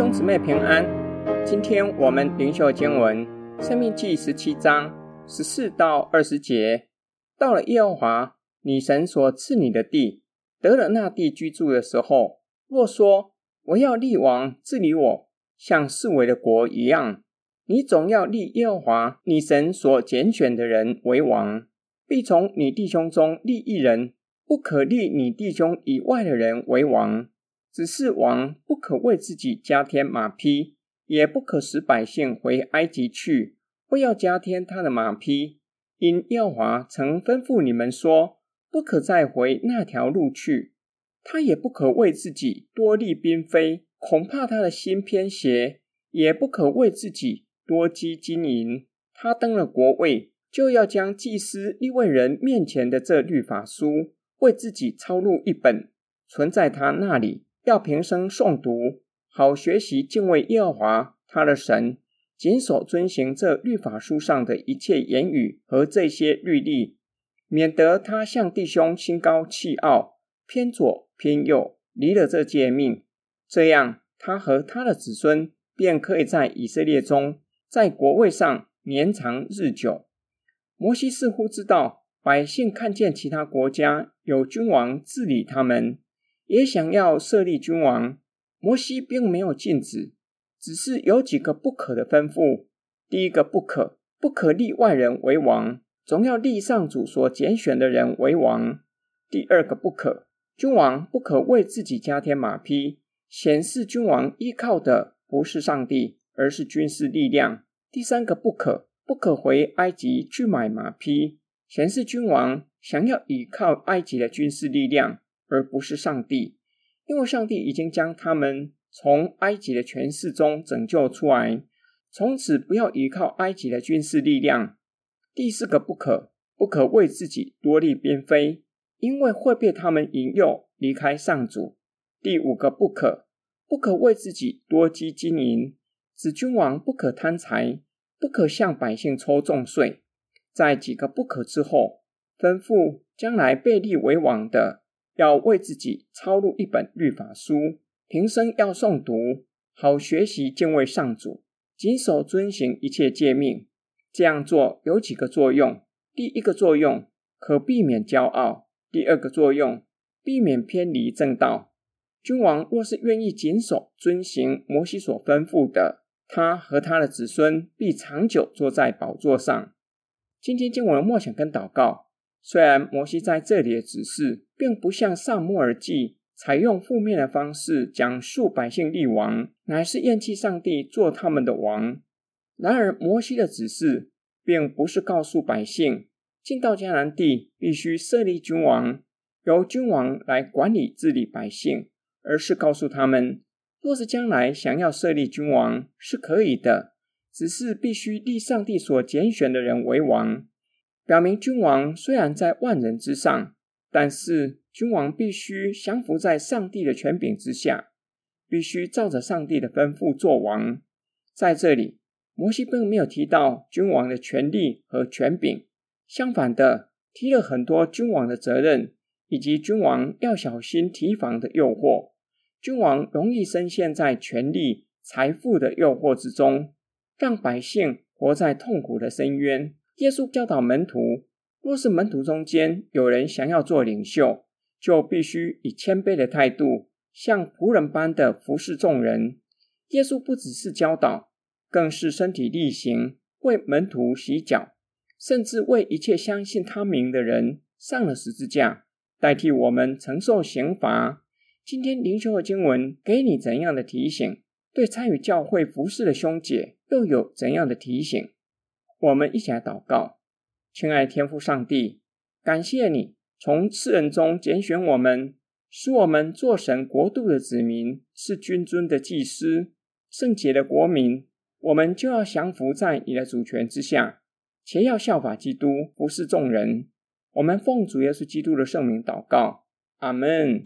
兄姊妹平安，今天我们灵修经文《生命记》十七章十四到二十节。到了耶和华你神所赐你的地，得了那地居住的时候，若说我要立王治理我，像四围的国一样，你总要立耶和华你神所拣选的人为王，必从你弟兄中立一人，不可立你弟兄以外的人为王。只是王不可为自己加添马匹，也不可使百姓回埃及去，不要加添他的马匹。因耀华曾吩咐你们说，不可再回那条路去。他也不可为自己多立嫔妃，恐怕他的心偏邪；也不可为自己多积金银。他登了国位，就要将祭司立位人面前的这律法书，为自己抄录一本，存在他那里。要平生诵读，好学习敬畏耶和华他的神，谨守遵行这律法书上的一切言语和这些律例，免得他向弟兄心高气傲，偏左偏右，离了这诫命。这样，他和他的子孙便可以在以色列中，在国位上年长日久。摩西似乎知道百姓看见其他国家有君王治理他们。也想要设立君王，摩西并没有禁止，只是有几个不可的吩咐。第一个不可，不可立外人为王，总要立上主所拣选的人为王。第二个不可，君王不可为自己加添马匹，显示君王依靠的不是上帝，而是军事力量。第三个不可，不可回埃及去买马匹，显示君王想要依靠埃及的军事力量。而不是上帝，因为上帝已经将他们从埃及的权势中拯救出来，从此不要依靠埃及的军事力量。第四个不可，不可为自己多立边妃，因为会被他们引诱离开上主。第五个不可，不可为自己多积金银，指君王不可贪财，不可向百姓抽重税。在几个不可之后，吩咐将来被立为王的。要为自己抄录一本律法书，平生要诵读，好学习敬畏上主，谨守遵行一切诫命。这样做有几个作用：第一个作用，可避免骄傲；第二个作用，避免偏离正道。君王若是愿意谨守遵行摩西所吩咐的，他和他的子孙必长久坐在宝座上。今天经文的默想跟祷告。虽然摩西在这里的指示，并不像撒母耳记采用负面的方式讲述百姓立王，乃是厌弃上帝做他们的王。然而，摩西的指示并不是告诉百姓进到迦南地必须设立君王，由君王来管理治理百姓，而是告诉他们，若是将来想要设立君王是可以的，只是必须立上帝所拣选的人为王。表明君王虽然在万人之上，但是君王必须降服在上帝的权柄之下，必须照着上帝的吩咐做王。在这里，摩西并没有提到君王的权力和权柄，相反的，提了很多君王的责任，以及君王要小心提防的诱惑。君王容易深陷在权力、财富的诱惑之中，让百姓活在痛苦的深渊。耶稣教导门徒，若是门徒中间有人想要做领袖，就必须以谦卑的态度，像仆人般的服侍众人。耶稣不只是教导，更是身体力行，为门徒洗脚，甚至为一切相信他名的人上了十字架，代替我们承受刑罚。今天灵修的经文给你怎样的提醒？对参与教会服侍的兄姐又有怎样的提醒？我们一起来祷告，亲爱天父上帝，感谢你从世人中拣选我们，使我们做神国度的子民，是君尊的祭司，圣洁的国民。我们就要降服在你的主权之下，且要效法基督，服侍众人。我们奉主耶稣基督的圣名祷告，阿门。